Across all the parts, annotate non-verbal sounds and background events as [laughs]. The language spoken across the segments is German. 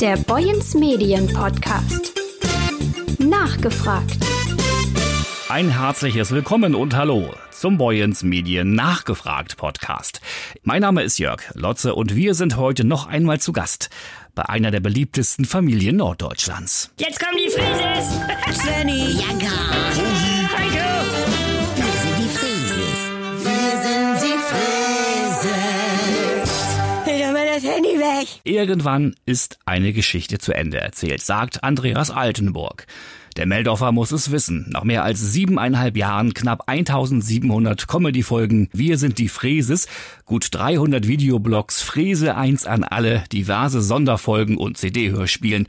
Der Boyens Medien Podcast. Nachgefragt. Ein herzliches Willkommen und Hallo zum Boyens Medien Nachgefragt Podcast. Mein Name ist Jörg Lotze und wir sind heute noch einmal zu Gast bei einer der beliebtesten Familien Norddeutschlands. Jetzt kommen die Frieses! Svenny, Jagger, Irgendwann ist eine Geschichte zu Ende erzählt, sagt Andreas Altenburg. Der Meldorfer muss es wissen. Nach mehr als siebeneinhalb Jahren, knapp 1700 Comedy-Folgen, Wir sind die Fräses, gut 300 Videoblogs, Fräse 1 an alle, diverse Sonderfolgen und CD-Hörspielen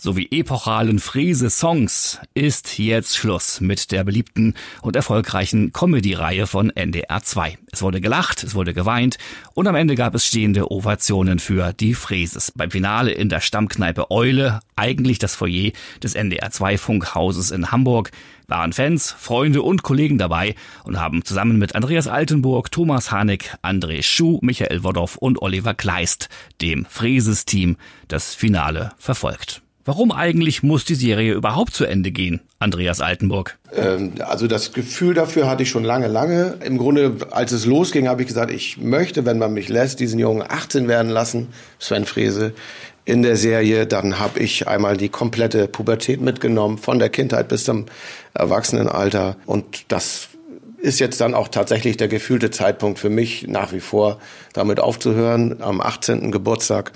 sowie epochalen Fräse-Songs ist jetzt Schluss mit der beliebten und erfolgreichen Comedy-Reihe von NDR 2. Es wurde gelacht, es wurde geweint und am Ende gab es stehende Ovationen für die Fräses. Beim Finale in der Stammkneipe Eule, eigentlich das Foyer des NDR 2 Funkhauses in Hamburg, waren Fans, Freunde und Kollegen dabei und haben zusammen mit Andreas Altenburg, Thomas Haneck, André Schuh, Michael Wodorf und Oliver Kleist, dem Fräses-Team, das Finale verfolgt. Warum eigentlich muss die Serie überhaupt zu Ende gehen, Andreas Altenburg? Ähm, Also das Gefühl dafür hatte ich schon lange, lange. Im Grunde, als es losging, habe ich gesagt, ich möchte, wenn man mich lässt, diesen Jungen 18 werden lassen, Sven Frese, in der Serie. Dann habe ich einmal die komplette Pubertät mitgenommen, von der Kindheit bis zum Erwachsenenalter. Und das ist jetzt dann auch tatsächlich der gefühlte Zeitpunkt für mich nach wie vor, damit aufzuhören, am 18. Geburtstag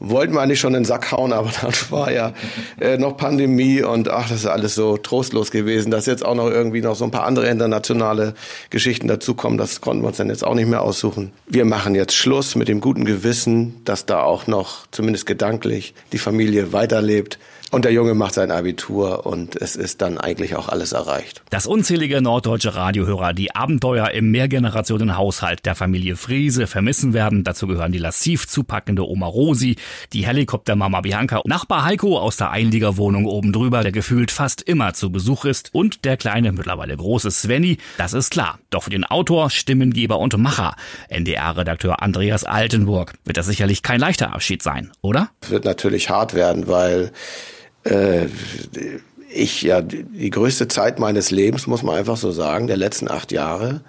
wollten wir eigentlich schon in den Sack hauen, aber [laughs] dann war ja äh, noch Pandemie und ach, das ist alles so trostlos gewesen, dass jetzt auch noch irgendwie noch so ein paar andere internationale Geschichten dazukommen, das konnten wir uns dann jetzt auch nicht mehr aussuchen. Wir machen jetzt Schluss mit dem guten Gewissen, dass da auch noch, zumindest gedanklich, die Familie weiterlebt. Und der Junge macht sein Abitur und es ist dann eigentlich auch alles erreicht. Dass unzählige norddeutsche Radiohörer die Abenteuer im Mehrgenerationenhaushalt der Familie Friese vermissen werden. Dazu gehören die lassiv zupackende Oma Rosi, die Helikoptermama Bianca, Nachbar Heiko aus der Einliegerwohnung oben drüber, der gefühlt fast immer zu Besuch ist, und der kleine, mittlerweile große Svenny. Das ist klar. Doch für den Autor, Stimmengeber und Macher, NDR-Redakteur Andreas Altenburg, wird das sicherlich kein leichter Abschied sein, oder? Wird natürlich hart werden, weil äh, ich ja die größte Zeit meines Lebens, muss man einfach so sagen, der letzten acht Jahre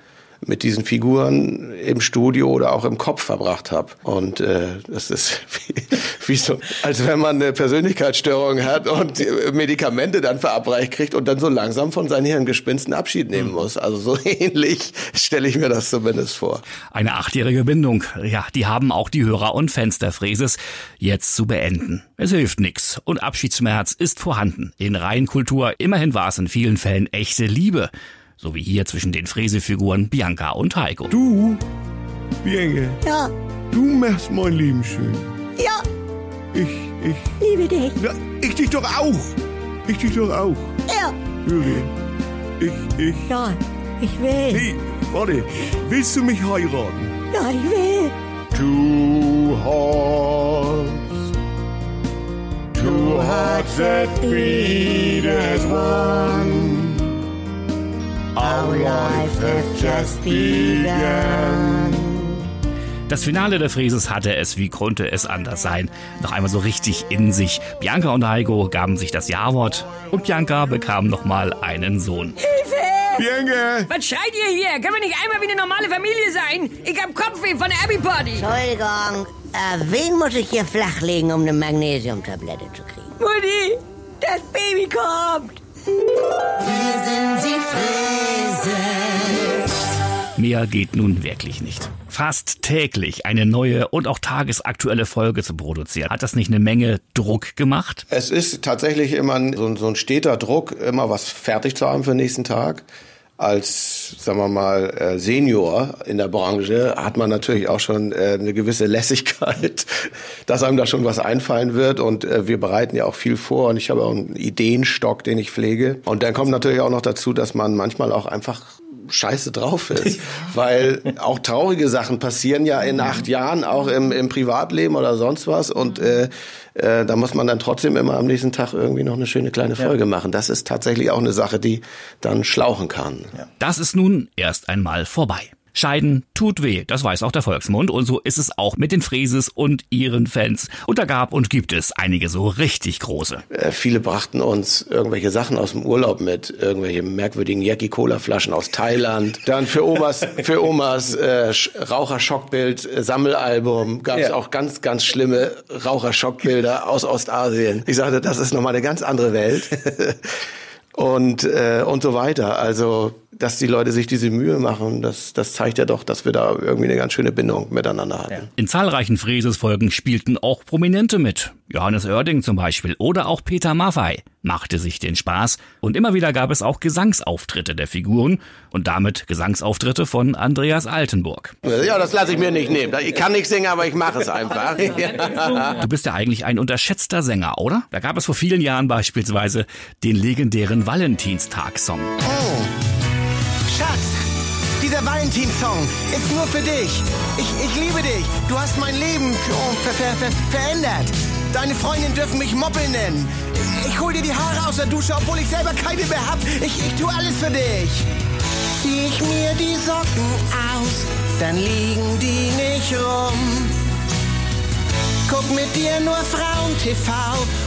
mit diesen Figuren im Studio oder auch im Kopf verbracht habe. Und äh, das ist [laughs] wie, wie so, als wenn man eine Persönlichkeitsstörung hat und die Medikamente dann verabreicht kriegt und dann so langsam von seinen Hirngespinsten Abschied nehmen muss. Also so [laughs] ähnlich stelle ich mir das zumindest vor. Eine achtjährige Bindung, ja, die haben auch die Hörer und Fans der Fräses jetzt zu beenden. Es hilft nix und Abschiedsschmerz ist vorhanden. In Reihenkultur, immerhin war es in vielen Fällen echte Liebe. So wie hier zwischen den Fräsefiguren Bianca und Heiko. Du, Bienge, Ja, du machst mein Leben schön. ja, Ich, ich, liebe dich. na, ich dich doch auch. Ich dich doch auch. Ja, Höre, ich, ich, ja, ich will. nee, warte, willst du mich heiraten? Ja, ich will. Two hearts, two hearts that beat as one. Our life has just begun. Das Finale der Fräses hatte es, wie konnte es anders sein, noch einmal so richtig in sich. Bianca und Heiko gaben sich das Ja-Wort und Bianca bekam nochmal einen Sohn. Bienge! Was schreit ihr hier? Können wir nicht einmal wie eine normale Familie sein? Ich hab Kopfweh von der Abby-Party. Entschuldigung, äh, wen muss ich hier flachlegen, um eine Magnesiumtablette zu kriegen? Mutti, das Baby kommt. Wir sind die Frieses. Mehr geht nun wirklich nicht. Fast täglich eine neue und auch tagesaktuelle Folge zu produzieren. Hat das nicht eine Menge Druck gemacht? Es ist tatsächlich immer so, ein- so ein steter Druck, immer was fertig zu haben für den nächsten Tag. Als, sagen wir mal, äh, Senior in der Branche hat man natürlich auch schon äh, eine gewisse Lässigkeit, [laughs] dass einem da schon was einfallen wird. Und äh, wir bereiten ja auch viel vor und ich habe auch einen Ideenstock, den ich pflege. Und dann kommt natürlich auch noch dazu, dass man manchmal auch einfach scheiße drauf ist. [laughs] Weil auch traurige Sachen passieren ja in acht Jahren, auch im, im Privatleben oder sonst was. Und äh, äh, da muss man dann trotzdem immer am nächsten Tag irgendwie noch eine schöne kleine Folge machen. Das ist tatsächlich auch eine Sache, die dann schlauchen kann. Das ist nun erst einmal vorbei. Scheiden tut weh, das weiß auch der Volksmund und so ist es auch mit den Fräses und ihren Fans. Und da gab und gibt es einige so richtig große. Äh, viele brachten uns irgendwelche Sachen aus dem Urlaub mit, irgendwelche merkwürdigen Jackie-Cola-Flaschen aus Thailand. Dann für Omas, für Omas äh, Raucherschockbild-Sammelalbum gab es ja. auch ganz, ganz schlimme Raucherschockbilder aus Ostasien. Ich sagte, das ist nochmal eine ganz andere Welt. [laughs] und, äh, und so weiter. Also dass die Leute sich diese Mühe machen, das, das zeigt ja doch, dass wir da irgendwie eine ganz schöne Bindung miteinander hatten. Ja. In zahlreichen Fräses-Folgen spielten auch Prominente mit. Johannes Oerding zum Beispiel oder auch Peter Maffei machte sich den Spaß und immer wieder gab es auch Gesangsauftritte der Figuren und damit Gesangsauftritte von Andreas Altenburg. Ja, das lasse ich mir nicht nehmen. Ich kann nicht singen, aber ich mache es einfach. [laughs] Du bist ja eigentlich ein unterschätzter Sänger, oder? Da gab es vor vielen Jahren beispielsweise den legendären Valentinstag-Song. Oh. Schatz, dieser Valentin-Song ist nur für dich. Ich, ich liebe dich. Du hast mein Leben ver ver ver verändert. Deine Freundinnen dürfen mich Moppel nennen. Ich hol dir die Haare aus der Dusche, obwohl ich selber keine mehr hab. Ich, ich tu alles für dich. Zieh ich mir die Socken aus, dann liegen die nicht rum. Guck mit dir nur Frauen-TV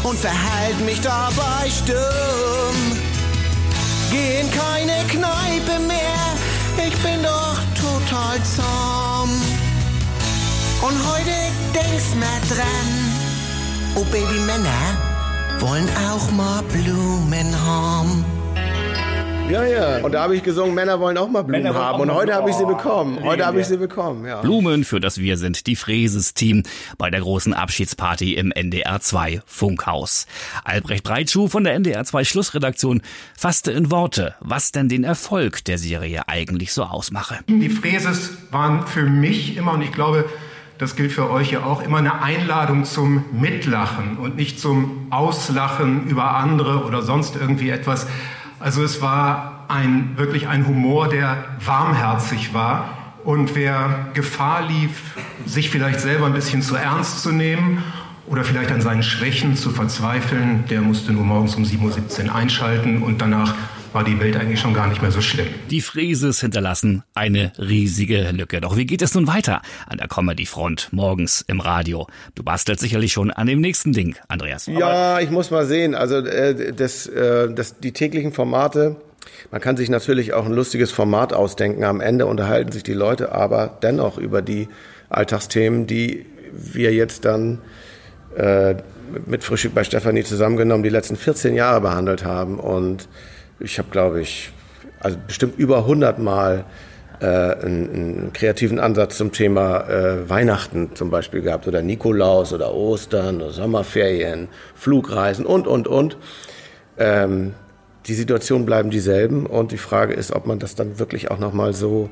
und verhalt mich dabei stumm. Geh in keine Kneipe mehr, ich bin doch total zahm. Und heute denkst mal dran, oh Baby Männer wollen auch mal Blumen haben. Ja, ja. Und da habe ich gesungen, Männer wollen auch mal Blumen Männer haben. Und heute habe ich sie bekommen. Heute habe ich sie bekommen, ja. Blumen für das Wir sind die Fräses-Team bei der großen Abschiedsparty im NDR 2 Funkhaus. Albrecht Breitschuh von der NDR 2 Schlussredaktion fasste in Worte, was denn den Erfolg der Serie eigentlich so ausmache. Die Fräses waren für mich immer, und ich glaube, das gilt für euch ja auch, immer eine Einladung zum Mitlachen und nicht zum Auslachen über andere oder sonst irgendwie etwas. Also es war ein, wirklich ein Humor, der warmherzig war. Und wer Gefahr lief, sich vielleicht selber ein bisschen zu ernst zu nehmen oder vielleicht an seinen Schwächen zu verzweifeln, der musste nur morgens um 7.17 Uhr einschalten und danach war die Welt eigentlich schon gar nicht mehr so schlimm. Die Frieses hinterlassen eine riesige Lücke. Doch wie geht es nun weiter an der Comedy-Front morgens im Radio? Du bastelst sicherlich schon an dem nächsten Ding, Andreas. Ja, ich muss mal sehen. Also äh, das, äh, das, die täglichen Formate, man kann sich natürlich auch ein lustiges Format ausdenken. Am Ende unterhalten sich die Leute aber dennoch über die Alltagsthemen, die wir jetzt dann äh, mit Frühstück bei Stefanie zusammengenommen die letzten 14 Jahre behandelt haben. Und ich habe, glaube ich, also bestimmt über 100 Mal äh, einen, einen, kreativen Ansatz zum Thema äh, Weihnachten zum Beispiel gehabt oder Nikolaus oder Ostern oder Sommerferien, Flugreisen und, und, und. Ähm, die Situationen bleiben dieselben und die Frage ist, ob man das dann wirklich auch nochmal so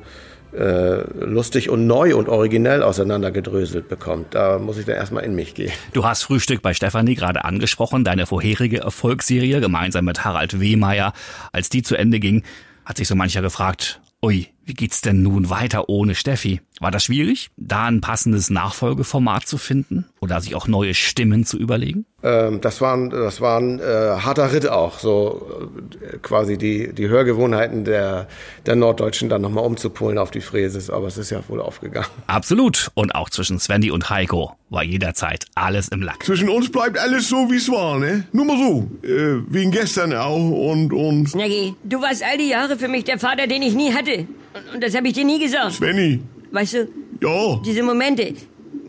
lustig und neu und originell auseinandergedröselt bekommt. Da muss ich dann erstmal in mich gehen. Du hast Frühstück bei Stefanie gerade angesprochen, deine vorherige Erfolgsserie gemeinsam mit Harald Wehmeier. Als die zu Ende ging, hat sich so mancher gefragt, ui, wie geht's denn nun weiter ohne Steffi? War das schwierig, da ein passendes Nachfolgeformat zu finden oder sich auch neue Stimmen zu überlegen? Ähm, das war ein, das war ein äh, harter Ritt auch, so äh, quasi die, die Hörgewohnheiten der, der Norddeutschen dann nochmal umzupolen auf die Fräses, aber es ist ja wohl aufgegangen. Absolut. Und auch zwischen Svendy und Heiko war jederzeit alles im Lack. Zwischen uns bleibt alles so, wie es war, ne? Nur mal so. Äh, wegen gestern auch und, und. Snaggy, du warst all die Jahre für mich der Vater, den ich nie hatte. Und, und das habe ich dir nie gesagt. Svenny. Weißt du? Ja. Diese Momente.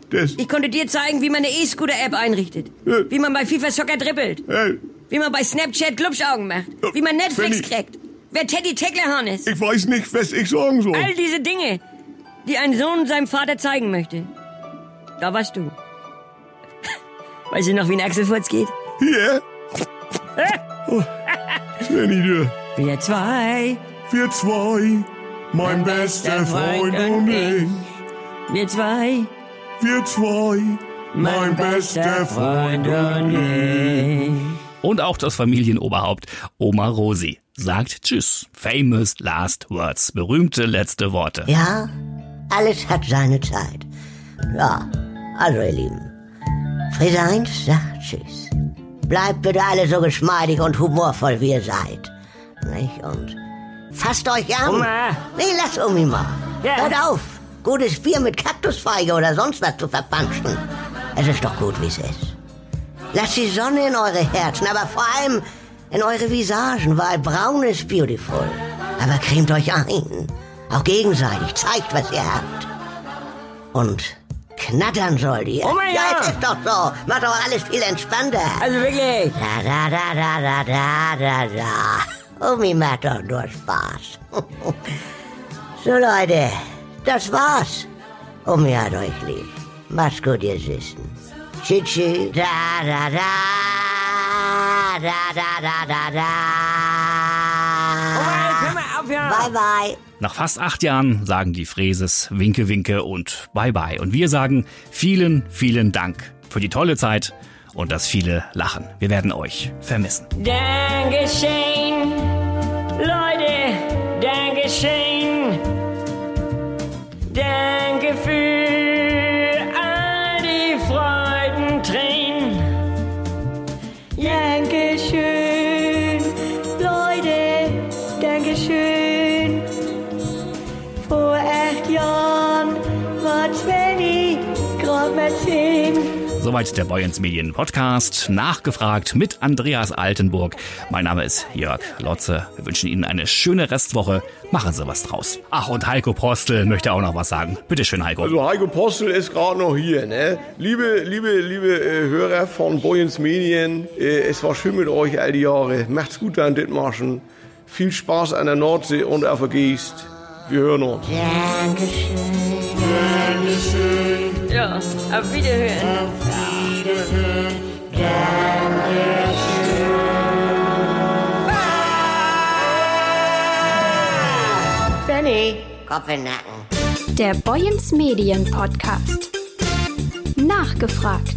Das. Ich konnte dir zeigen, wie man eine E-Scooter-App einrichtet. Ja. Wie man bei FIFA Soccer dribbelt. Ja. Wie man bei Snapchat Glubschaugen macht. Ja, Wie man Netflix Svenny. kriegt. Wer Teddy Tecklerhorn ist. Ich weiß nicht, was ich sagen soll. All diese Dinge, die ein Sohn seinem Vater zeigen möchte. Da warst du. [laughs] Weißt du noch, wie ein Achselfurz geht? Hier. [laughs] Oh. Svenny, du. Wir zwei, Wir zwei. Mein bester Freund und ich. wir zwei, Wir zwei. Mein bester Freund und ich. Und auch das Familienoberhaupt Oma Rosi sagt Tschüss. Famous last words. Berühmte letzte Worte. Ja, alles hat seine Zeit. Ja, also ihr Lieben. Friese 1 sagt Tschüss. Bleibt bitte alle so geschmeidig und humorvoll, wie ihr seid. Nicht? Und fasst euch an. Oma. Nee, lass Omi mal. Ja. Hört auf, gutes Bier mit Kaktusfeige oder sonst was zu verpanschen. Es ist doch gut, wie es ist. Lasst die Sonne in eure Herzen, aber vor allem in eure Visagen, weil braun ist beautiful. Aber cremt euch ein. Auch gegenseitig. Zeigt, was ihr habt. Und knattern sollt ihr. Oh mein ja, Gott. es ist doch so. Macht doch alles viel entspannter. Also wirklich. Da, da, da, da, da, da, da, da. Omi macht doch nur Spaß. [laughs] so, Leute, das war's. Omi hat euch lieb. Macht's gut, ihr Süßen. Tschüss, tschüss. Da, da, da. Da, da, da, da, da. Hör mal auf, ja. Bye, bye. Nach fast acht Jahren sagen die Fräses Winke, Winke und Bye Bye. Und wir sagen vielen, vielen Dank für die tolle Zeit und das viele Lachen. Wir werden euch vermissen. Dankeschön, Soweit der Boyens Medien Podcast. Nachgefragt mit Andreas Altenburg. Mein Name ist Jörg Lotze. Wir wünschen Ihnen eine schöne Restwoche. Machen Sie was draus. Ach, und Heiko Postel möchte auch noch was sagen. Bitte schön, Heiko. Also Heiko Postel ist gerade noch hier, ne? Liebe, liebe, liebe äh, Hörer von Boyens Medien, äh, es war schön mit euch all die Jahre. Macht's gut an Dithmarschen. Viel Spaß an der Nordsee und auf der Geest. Wir hören uns. Ja, auf Wiederhören. Svenny. Kopf in Nacken. Der Boyens Medien Podcast. Nachgefragt.